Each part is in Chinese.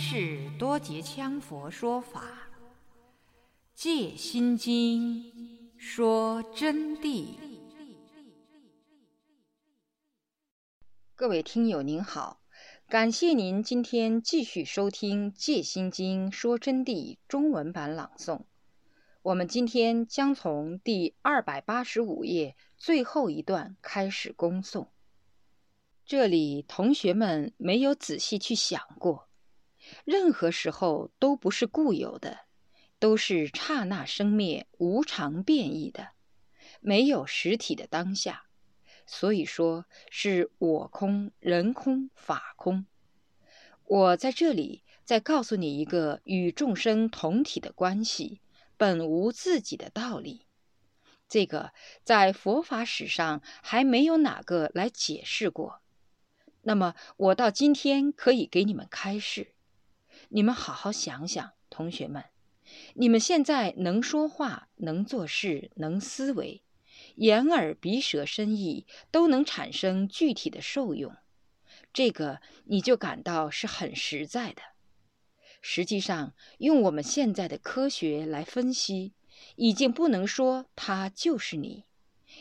是多杰羌佛说法，《戒心经》说真谛。各位听友您好，感谢您今天继续收听《戒心经》说真谛中文版朗诵。我们今天将从第二百八十五页最后一段开始恭诵。这里同学们没有仔细去想过，任何时候都不是固有的，都是刹那生灭、无常变异的，没有实体的当下。所以说是我空、人空、法空。我在这里再告诉你一个与众生同体的关系。本无自己的道理，这个在佛法史上还没有哪个来解释过。那么我到今天可以给你们开示，你们好好想想，同学们，你们现在能说话、能做事、能思维，眼耳鼻舌身意都能产生具体的受用，这个你就感到是很实在的。实际上，用我们现在的科学来分析，已经不能说它就是你，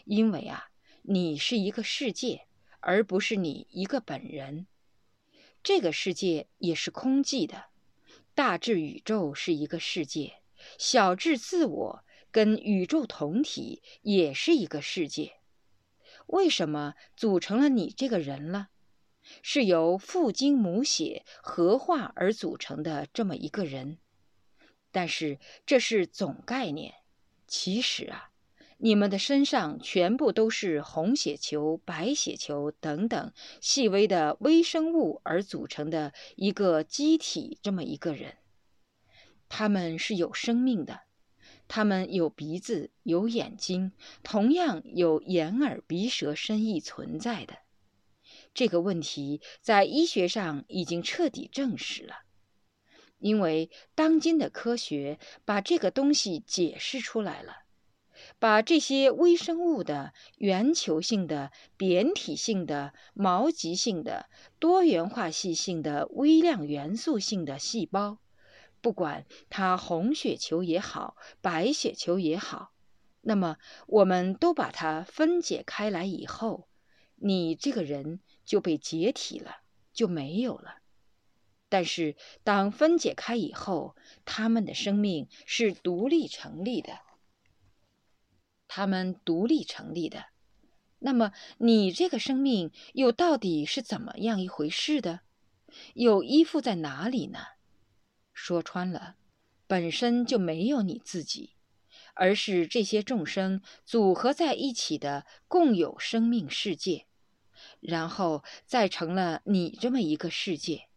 因为啊，你是一个世界，而不是你一个本人。这个世界也是空寂的，大至宇宙是一个世界，小至自我跟宇宙同体也是一个世界。为什么组成了你这个人了？是由父精母血合化而组成的这么一个人，但是这是总概念。其实啊，你们的身上全部都是红血球、白血球等等细微的微生物而组成的一个机体，这么一个人。他们是有生命的，他们有鼻子、有眼睛，同样有眼耳鼻舌身意存在的。这个问题在医学上已经彻底证实了，因为当今的科学把这个东西解释出来了，把这些微生物的圆球性的、扁体性的、毛极性的、多元化系性的、微量元素性的细胞，不管它红血球也好，白血球也好，那么我们都把它分解开来以后，你这个人。就被解体了，就没有了。但是当分解开以后，他们的生命是独立成立的。他们独立成立的，那么你这个生命又到底是怎么样一回事的？又依附在哪里呢？说穿了，本身就没有你自己，而是这些众生组合在一起的共有生命世界。然后再成了你这么一个世界，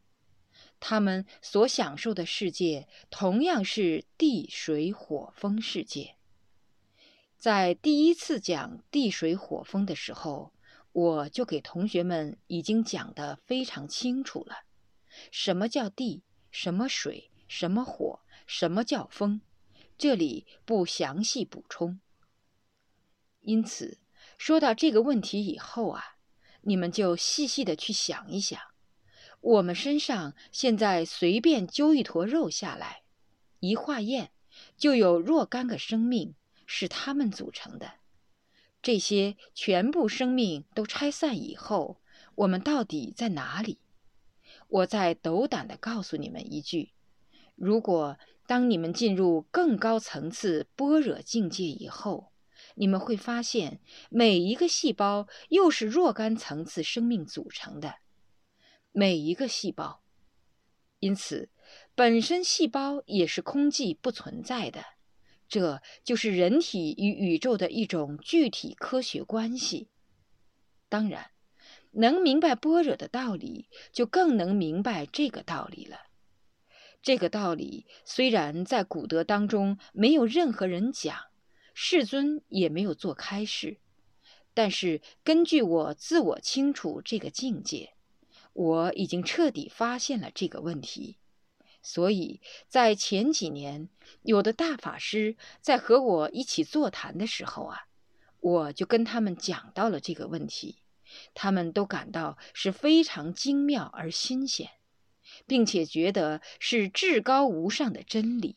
他们所享受的世界同样是地水火风世界。在第一次讲地水火风的时候，我就给同学们已经讲得非常清楚了，什么叫地，什么水，什么火，什么叫风，这里不详细补充。因此，说到这个问题以后啊。你们就细细的去想一想，我们身上现在随便揪一坨肉下来，一化验就有若干个生命是它们组成的。这些全部生命都拆散以后，我们到底在哪里？我再斗胆的告诉你们一句：如果当你们进入更高层次般若境界以后，你们会发现，每一个细胞又是若干层次生命组成的，每一个细胞，因此本身细胞也是空寂不存在的。这就是人体与宇宙的一种具体科学关系。当然，能明白般若的道理，就更能明白这个道理了。这个道理虽然在古德当中没有任何人讲。世尊也没有做开示，但是根据我自我清楚这个境界，我已经彻底发现了这个问题。所以在前几年，有的大法师在和我一起座谈的时候啊，我就跟他们讲到了这个问题，他们都感到是非常精妙而新鲜。并且觉得是至高无上的真理。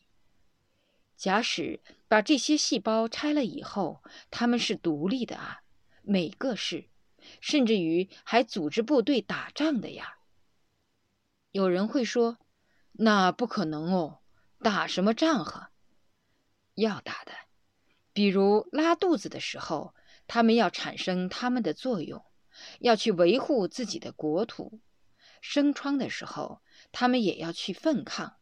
假使把这些细胞拆了以后，它们是独立的啊，每个是，甚至于还组织部队打仗的呀。有人会说，那不可能哦，打什么仗哈？要打的，比如拉肚子的时候，他们要产生他们的作用，要去维护自己的国土；生疮的时候，他们也要去奋抗，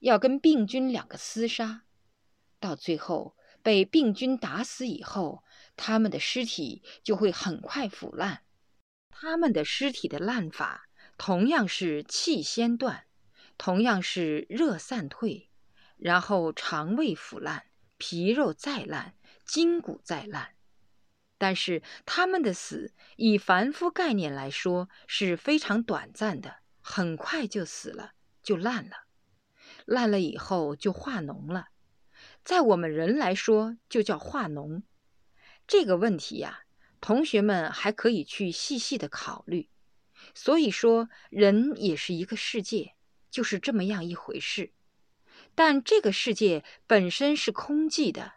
要跟病菌两个厮杀。到最后被病菌打死以后，他们的尸体就会很快腐烂。他们的尸体的烂法同样是气先断，同样是热散退，然后肠胃腐烂。皮肉再烂，筋骨再烂，但是他们的死以凡夫概念来说是非常短暂的，很快就死了，就烂了。烂了以后就化脓了，在我们人来说就叫化脓。这个问题呀，同学们还可以去细细的考虑。所以说，人也是一个世界，就是这么样一回事。但这个世界本身是空寂的，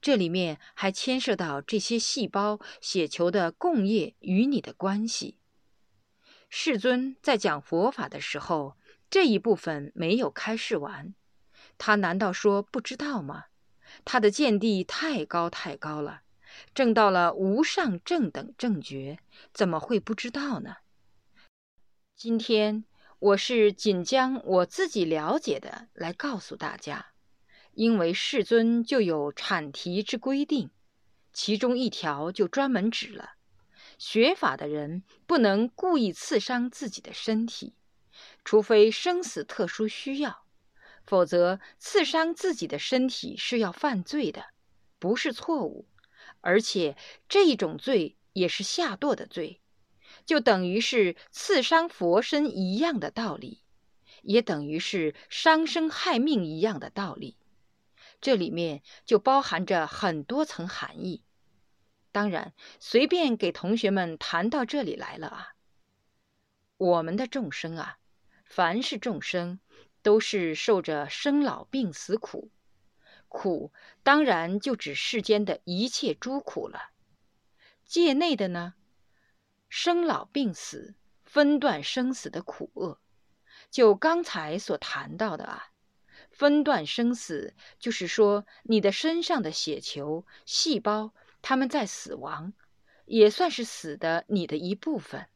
这里面还牵涉到这些细胞、血球的共业与你的关系。世尊在讲佛法的时候，这一部分没有开示完，他难道说不知道吗？他的见地太高太高了，证到了无上正等正觉，怎么会不知道呢？今天。我是仅将我自己了解的来告诉大家，因为世尊就有阐提之规定，其中一条就专门指了，学法的人不能故意刺伤自己的身体，除非生死特殊需要，否则刺伤自己的身体是要犯罪的，不是错误，而且这一种罪也是下堕的罪。就等于是刺伤佛身一样的道理，也等于是伤生害命一样的道理。这里面就包含着很多层含义。当然，随便给同学们谈到这里来了啊。我们的众生啊，凡是众生，都是受着生老病死苦，苦当然就指世间的一切诸苦了。界内的呢？生老病死、分段生死的苦厄，就刚才所谈到的啊，分段生死就是说你的身上的血球、细胞，他们在死亡，也算是死的你的一部分。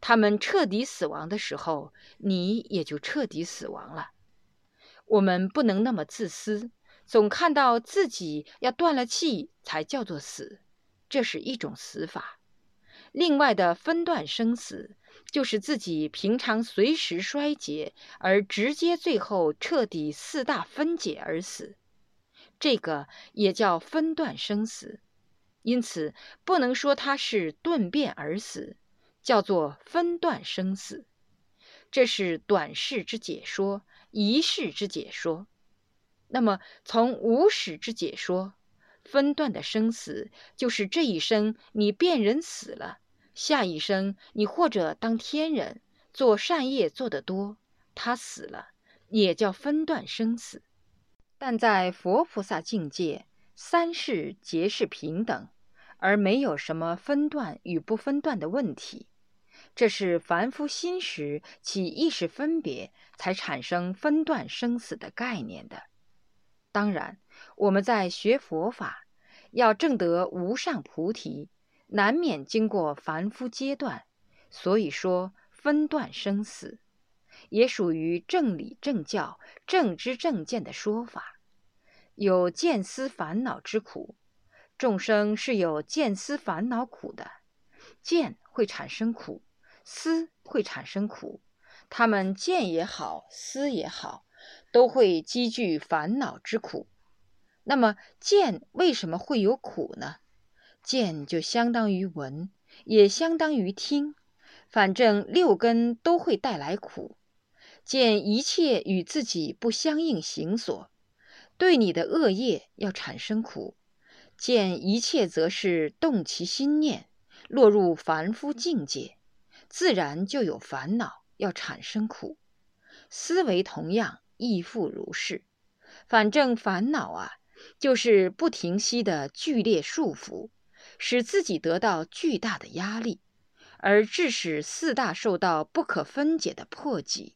他们彻底死亡的时候，你也就彻底死亡了。我们不能那么自私，总看到自己要断了气才叫做死，这是一种死法。另外的分段生死，就是自己平常随时衰竭，而直接最后彻底四大分解而死，这个也叫分段生死。因此不能说它是顿变而死，叫做分段生死。这是短视之解说，一世之解说。那么从无始之解说。分段的生死，就是这一生你变人死了，下一生你或者当天人，做善业做得多，他死了，也叫分段生死。但在佛菩萨境界，三世皆是平等，而没有什么分段与不分段的问题。这是凡夫心时起意识分别，才产生分段生死的概念的。当然。我们在学佛法，要证得无上菩提，难免经过凡夫阶段，所以说分段生死，也属于正理正教、正知正见的说法。有见思烦恼之苦，众生是有见思烦恼苦的，见会产生苦，思会产生苦，他们见也好，思也好，都会积聚烦恼之苦。那么见为什么会有苦呢？见就相当于闻，也相当于听，反正六根都会带来苦。见一切与自己不相应行所，对你的恶业要产生苦；见一切则是动其心念，落入凡夫境界，自然就有烦恼要产生苦。思维同样亦复如是。反正烦恼啊，就是不停息的剧烈束缚，使自己得到巨大的压力，而致使四大受到不可分解的破解，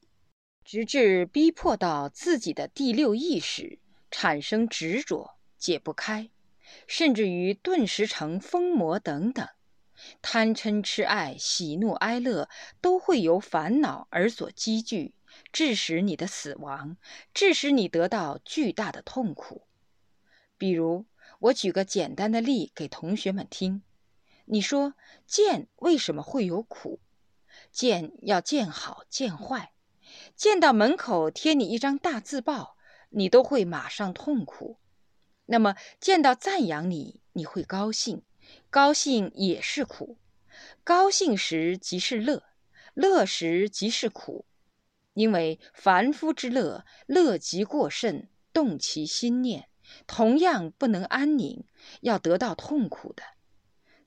直至逼迫到自己的第六意识产生执着，解不开，甚至于顿时成疯魔等等。贪嗔痴爱、喜怒哀乐，都会由烦恼而所积聚，致使你的死亡，致使你得到巨大的痛苦。比如，我举个简单的例给同学们听：你说见为什么会有苦？见要见好见坏，见到门口贴你一张大字报，你都会马上痛苦。那么，见到赞扬你，你会高兴。高兴也是苦，高兴时即是乐，乐时即是苦，因为凡夫之乐，乐极过甚，动其心念，同样不能安宁，要得到痛苦的。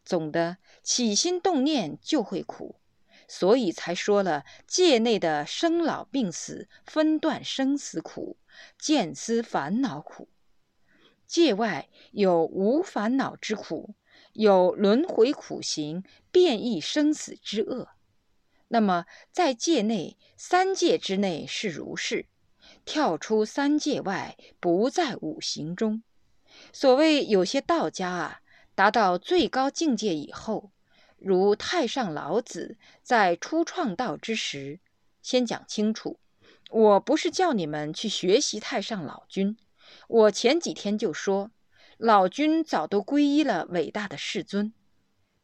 总的起心动念就会苦，所以才说了界内的生老病死、分段生死苦，见思烦恼苦；界外有无烦恼之苦。有轮回苦行、变异生死之恶，那么在界内三界之内是如是，跳出三界外，不在五行中。所谓有些道家啊，达到最高境界以后，如太上老子在初创道之时，先讲清楚，我不是叫你们去学习太上老君，我前几天就说。老君早都皈依了伟大的世尊，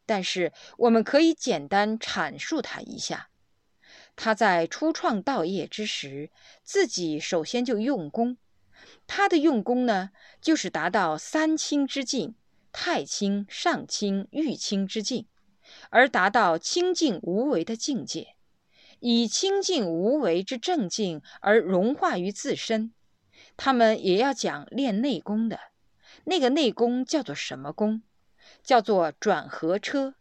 但是我们可以简单阐述他一下。他在初创道业之时，自己首先就用功。他的用功呢，就是达到三清之境，太清、上清、玉清之境，而达到清净无为的境界，以清净无为之正境而融化于自身。他们也要讲练内功的。那个内功叫做什么功？叫做转合车，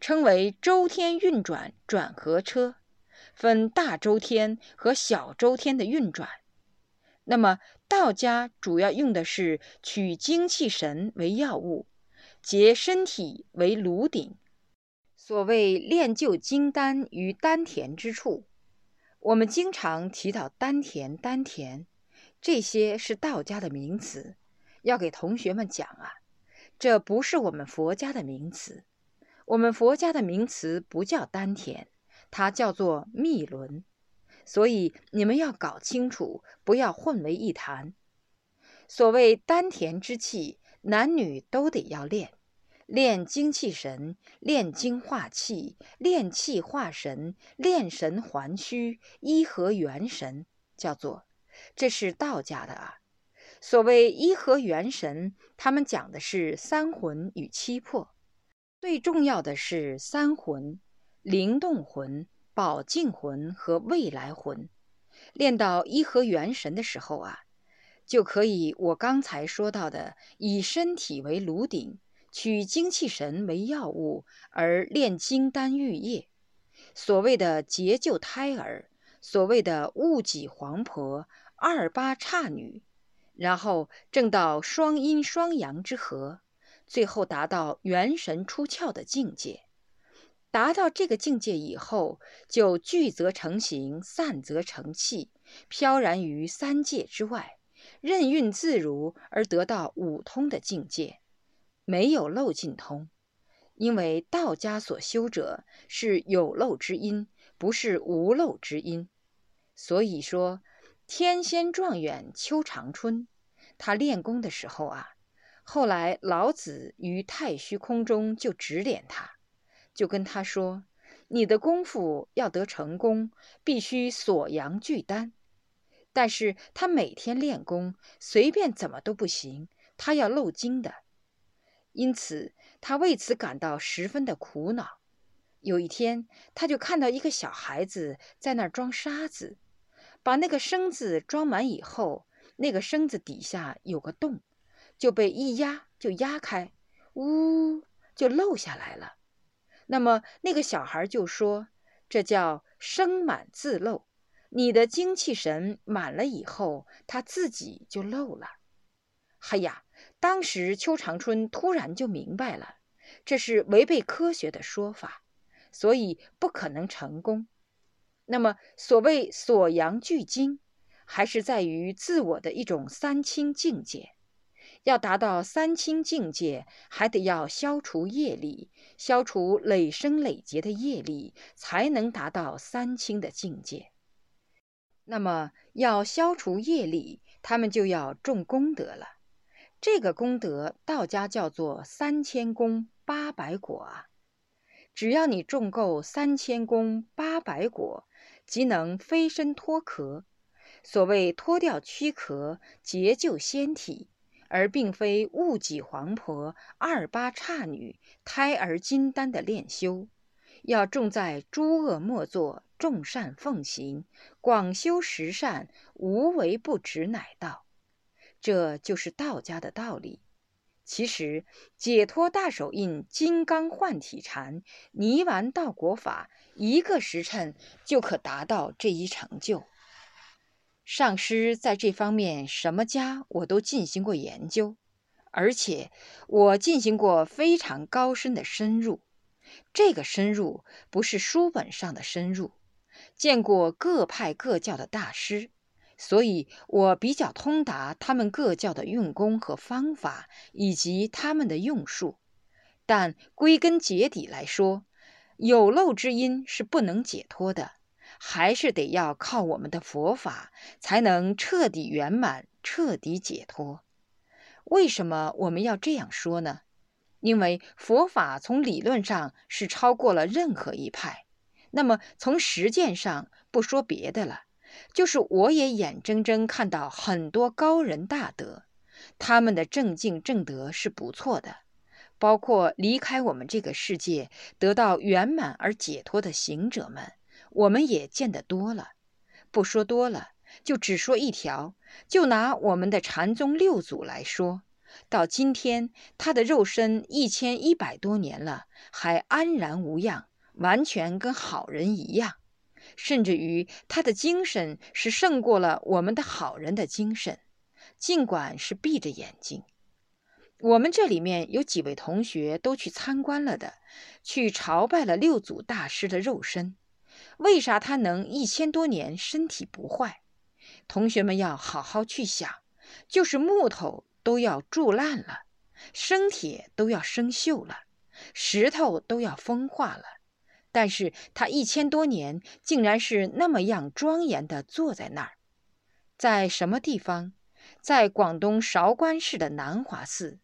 称为周天运转转合车，分大周天和小周天的运转。那么道家主要用的是取精气神为药物，结身体为炉鼎。所谓练就金丹于丹田之处，我们经常提到丹田，丹田，这些是道家的名词。要给同学们讲啊，这不是我们佛家的名词。我们佛家的名词不叫丹田，它叫做密轮。所以你们要搞清楚，不要混为一谈。所谓丹田之气，男女都得要练，练精气神，练精化气，练气化神，练神还虚，一合元神，叫做，这是道家的啊。所谓一合元神，他们讲的是三魂与七魄，最重要的是三魂：灵动魂、宝镜魂和未来魂。练到一合元神的时候啊，就可以我刚才说到的，以身体为炉鼎，取精气神为药物，而炼金丹玉液。所谓的结就胎儿，所谓的戊己黄婆、二八差女。然后正到双阴双阳之和，最后达到元神出窍的境界。达到这个境界以后，就聚则成形，散则成气，飘然于三界之外，任运自如而得到五通的境界，没有漏尽通。因为道家所修者是有漏之因，不是无漏之因，所以说。天仙状元邱长春，他练功的时候啊，后来老子于太虚空中就指点他，就跟他说：“你的功夫要得成功，必须锁阳聚丹。”但是他每天练功，随便怎么都不行，他要漏精的，因此他为此感到十分的苦恼。有一天，他就看到一个小孩子在那儿装沙子。把那个绳子装满以后，那个绳子底下有个洞，就被一压就压开，呜，就漏下来了。那么那个小孩就说：“这叫生满自漏，你的精气神满了以后，它自己就漏了。哎呀，当时邱长春突然就明白了，这是违背科学的说法，所以不可能成功。那么，所谓锁阳聚精，还是在于自我的一种三清境界。要达到三清境界，还得要消除业力，消除累生累劫的业力，才能达到三清的境界。那么，要消除业力，他们就要种功德了。这个功德，道家叫做三千功八百果啊。只要你种够三千功八百果，即能飞身脱壳。所谓脱掉躯壳，结就仙体。而并非戊己黄婆、二八差女、胎儿金丹的炼修，要重在诸恶莫作，众善奉行，广修十善，无为不执乃道。这就是道家的道理。其实解脱大手印、金刚换体禅、泥丸道果法，一个时辰就可达到这一成就。上师在这方面什么家我都进行过研究，而且我进行过非常高深的深入。这个深入不是书本上的深入，见过各派各教的大师，所以我比较通达他们各教的用功和方法以及他们的用术。但归根结底来说，有漏之因是不能解脱的。还是得要靠我们的佛法，才能彻底圆满、彻底解脱。为什么我们要这样说呢？因为佛法从理论上是超过了任何一派。那么从实践上，不说别的了，就是我也眼睁睁看到很多高人大德，他们的正境正德是不错的，包括离开我们这个世界，得到圆满而解脱的行者们。我们也见得多了，不说多了，就只说一条。就拿我们的禅宗六祖来说，到今天他的肉身一千一百多年了，还安然无恙，完全跟好人一样。甚至于他的精神是胜过了我们的好人的精神，尽管是闭着眼睛。我们这里面有几位同学都去参观了的，去朝拜了六祖大师的肉身。为啥他能一千多年身体不坏？同学们要好好去想，就是木头都要铸烂了，生铁都要生锈了，石头都要风化了，但是他一千多年竟然是那么样庄严的坐在那儿，在什么地方？在广东韶关市的南华寺。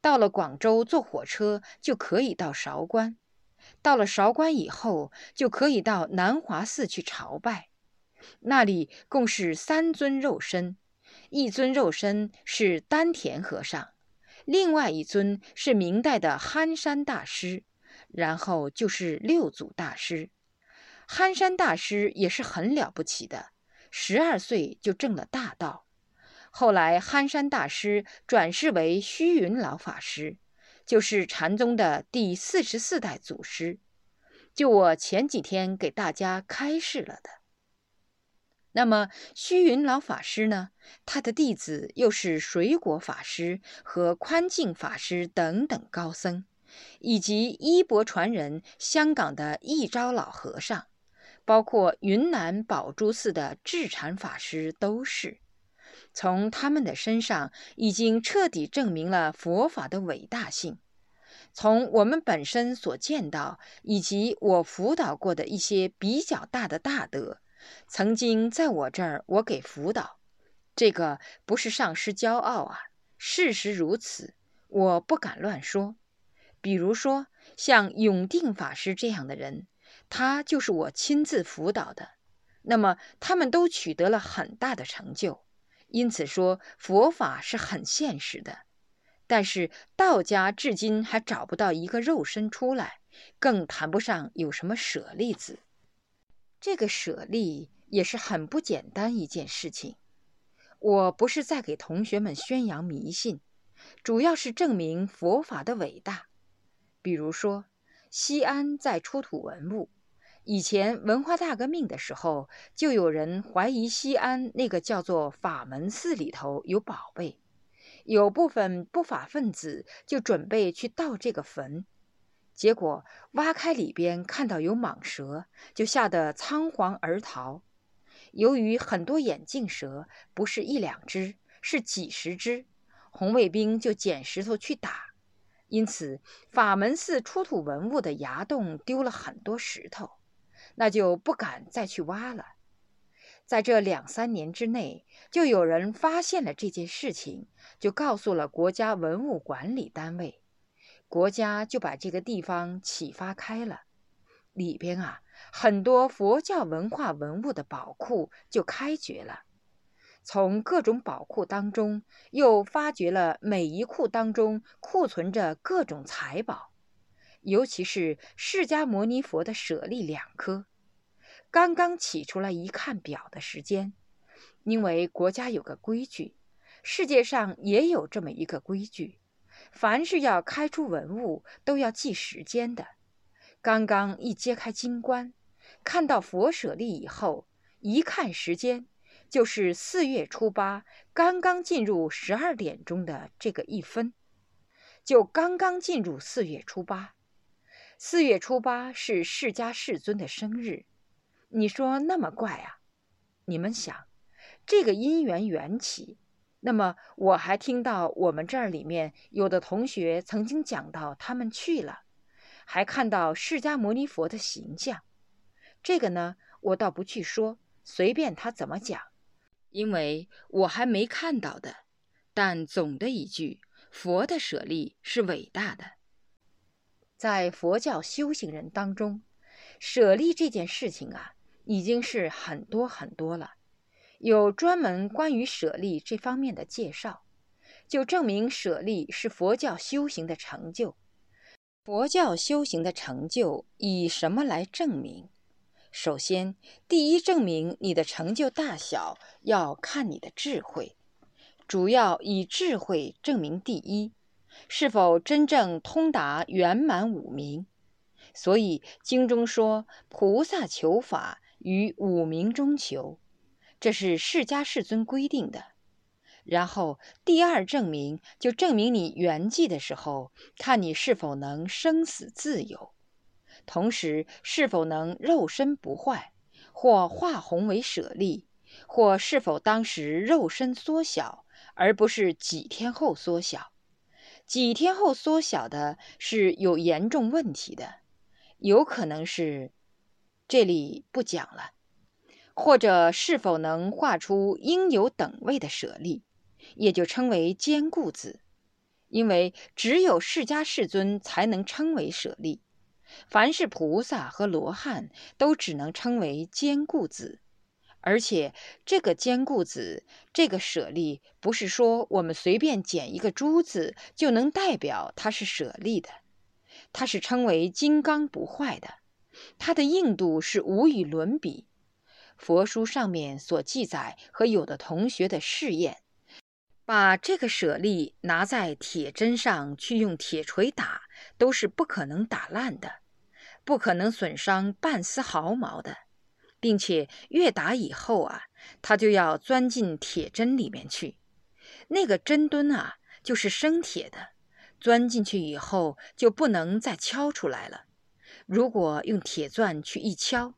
到了广州坐火车就可以到韶关。到了韶关以后，就可以到南华寺去朝拜。那里共是三尊肉身，一尊肉身是丹田和尚，另外一尊是明代的憨山大师，然后就是六祖大师。憨山大师也是很了不起的，十二岁就证了大道。后来憨山大师转世为虚云老法师。就是禅宗的第四十四代祖师，就我前几天给大家开示了的。那么虚云老法师呢？他的弟子又是水果法师和宽净法师等等高僧，以及衣钵传人香港的一招老和尚，包括云南宝珠寺的智禅法师都是。从他们的身上，已经彻底证明了佛法的伟大性。从我们本身所见到，以及我辅导过的一些比较大的大德，曾经在我这儿，我给辅导。这个不是上师骄傲啊，事实如此，我不敢乱说。比如说像永定法师这样的人，他就是我亲自辅导的。那么他们都取得了很大的成就。因此说，佛法是很现实的，但是道家至今还找不到一个肉身出来，更谈不上有什么舍利子。这个舍利也是很不简单一件事情。我不是在给同学们宣扬迷信，主要是证明佛法的伟大。比如说，西安在出土文物，以前文化大革命的时候，就有人怀疑西安那个叫做法门寺里头有宝贝，有部分不法分子就准备去盗这个坟，结果挖开里边看到有蟒蛇，就吓得仓皇而逃。由于很多眼镜蛇，不是一两只，是几十只，红卫兵就捡石头去打。因此，法门寺出土文物的崖洞丢了很多石头，那就不敢再去挖了。在这两三年之内，就有人发现了这件事情，就告诉了国家文物管理单位，国家就把这个地方启发开了。里边啊，很多佛教文化文物的宝库就开掘了。从各种宝库当中，又发掘了每一库当中库存着各种财宝，尤其是释迦牟尼佛的舍利两颗。刚刚起出来一看表的时间，因为国家有个规矩，世界上也有这么一个规矩，凡是要开出文物都要记时间的。刚刚一揭开金棺，看到佛舍利以后，一看时间。就是四月初八，刚刚进入十二点钟的这个一分，就刚刚进入四月初八。四月初八是释迦世尊的生日，你说那么怪啊？你们想，这个因缘缘起，那么我还听到我们这儿里面有的同学曾经讲到他们去了，还看到释迦牟尼佛的形象。这个呢，我倒不去说，随便他怎么讲。因为我还没看到的，但总的一句，佛的舍利是伟大的。在佛教修行人当中，舍利这件事情啊，已经是很多很多了，有专门关于舍利这方面的介绍，就证明舍利是佛教修行的成就。佛教修行的成就以什么来证明？首先，第一证明你的成就大小要看你的智慧，主要以智慧证明第一，是否真正通达圆满五明。所以经中说，菩萨求法于五明中求，这是释迦世尊规定的。然后第二证明，就证明你圆寂的时候，看你是否能生死自由。同时，是否能肉身不坏，或化红为舍利，或是否当时肉身缩小，而不是几天后缩小？几天后缩小的是有严重问题的，有可能是这里不讲了。或者是否能画出应有等位的舍利，也就称为坚固子，因为只有释迦世尊才能称为舍利。凡是菩萨和罗汉都只能称为坚固子，而且这个坚固子，这个舍利，不是说我们随便捡一个珠子就能代表它是舍利的，它是称为金刚不坏的，它的硬度是无与伦比。佛书上面所记载和有的同学的试验，把这个舍利拿在铁针上去用铁锤打，都是不可能打烂的。不可能损伤半丝毫毛的，并且越打以后啊，它就要钻进铁针里面去。那个针墩啊，就是生铁的，钻进去以后就不能再敲出来了。如果用铁钻去一敲，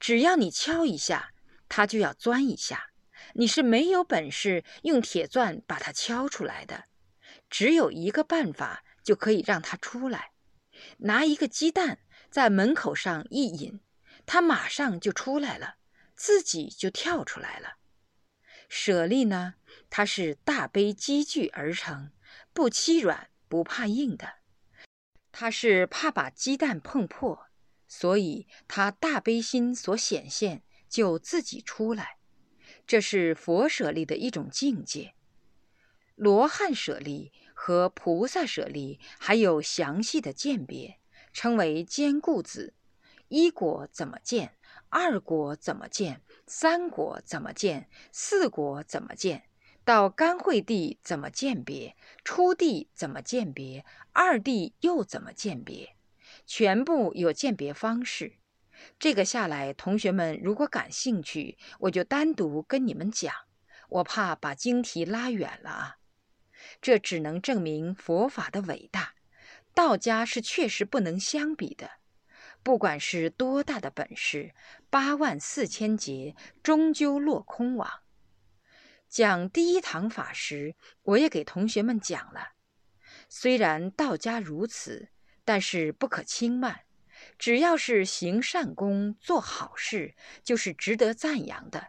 只要你敲一下，它就要钻一下。你是没有本事用铁钻把它敲出来的。只有一个办法就可以让它出来，拿一个鸡蛋。在门口上一引，它马上就出来了，自己就跳出来了。舍利呢，它是大悲积聚而成，不欺软不怕硬的。它是怕把鸡蛋碰破，所以它大悲心所显现就自己出来。这是佛舍利的一种境界。罗汉舍利和菩萨舍利还有详细的鉴别。称为坚固子，一国怎么建？二国怎么建？三国怎么建？四国怎么建？到甘惠地怎么鉴别？初地怎么鉴别？二地又怎么鉴别？全部有鉴别方式。这个下来，同学们如果感兴趣，我就单独跟你们讲。我怕把经题拉远了啊。这只能证明佛法的伟大，道家是确实不能相比的。不管是多大的本事，八万四千劫终究落空网。讲第一堂法时，我也给同学们讲了。虽然道家如此，但是不可轻慢。只要是行善功、做好事，就是值得赞扬的。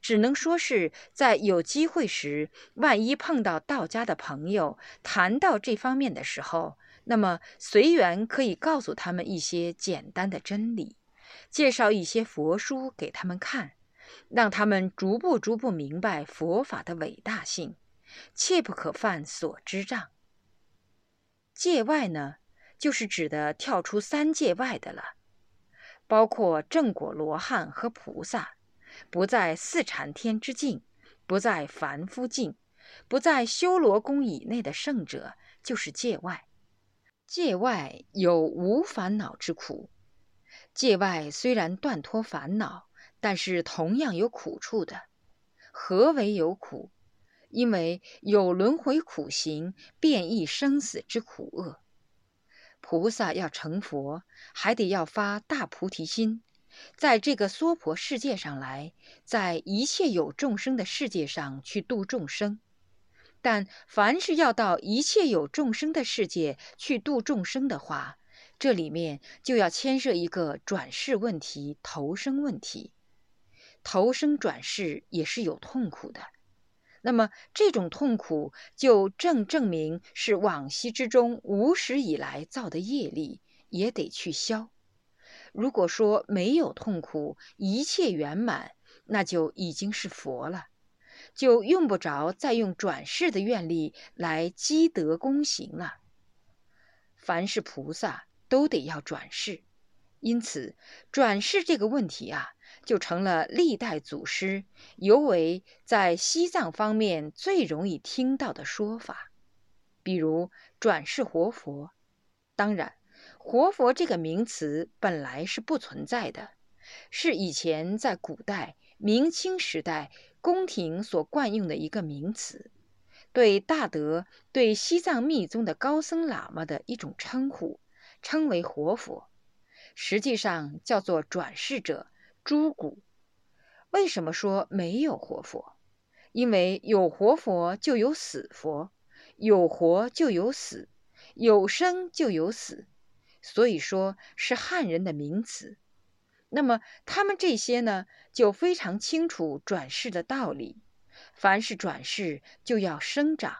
只能说是在有机会时，万一碰到道家的朋友谈到这方面的时候，那么随缘可以告诉他们一些简单的真理，介绍一些佛书给他们看，让他们逐步逐步明白佛法的伟大性，切不可犯所知障。界外呢，就是指的跳出三界外的了，包括正果罗汉和菩萨，不在四禅天之境，不在凡夫境，不在修罗宫以内的圣者，就是界外。界外有无烦恼之苦，界外虽然断脱烦恼，但是同样有苦处的。何为有苦？因为有轮回苦行，变异生死之苦厄。菩萨要成佛，还得要发大菩提心，在这个娑婆世界上来，在一切有众生的世界上去度众生。但凡是要到一切有众生的世界去度众生的话，这里面就要牵涉一个转世问题、投生问题。投生转世也是有痛苦的，那么这种痛苦就正证明是往昔之中无始以来造的业力，也得去消。如果说没有痛苦，一切圆满，那就已经是佛了。就用不着再用转世的愿力来积德功行了。凡是菩萨都得要转世，因此转世这个问题啊，就成了历代祖师，尤为在西藏方面最容易听到的说法。比如转世活佛，当然，活佛这个名词本来是不存在的，是以前在古代明清时代。宫廷所惯用的一个名词，对大德、对西藏密宗的高僧喇嘛的一种称呼，称为活佛，实际上叫做转世者、诸古。为什么说没有活佛？因为有活佛就有死佛，有活就有死，有生就有死，所以说是汉人的名词。那么他们这些呢，就非常清楚转世的道理。凡是转世，就要生长，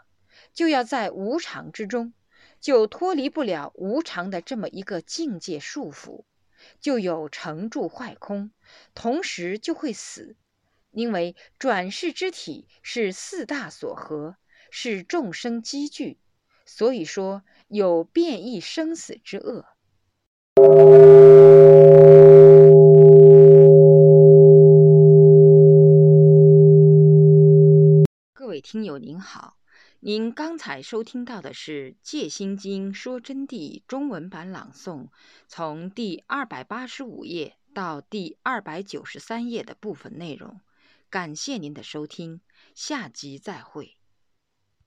就要在无常之中，就脱离不了无常的这么一个境界束缚，就有成住坏空，同时就会死。因为转世之体是四大所合，是众生积聚，所以说有变异生死之恶。听友您好，您刚才收听到的是《戒心经说真谛》中文版朗诵，从第二百八十五页到第二百九十三页的部分内容。感谢您的收听，下集再会。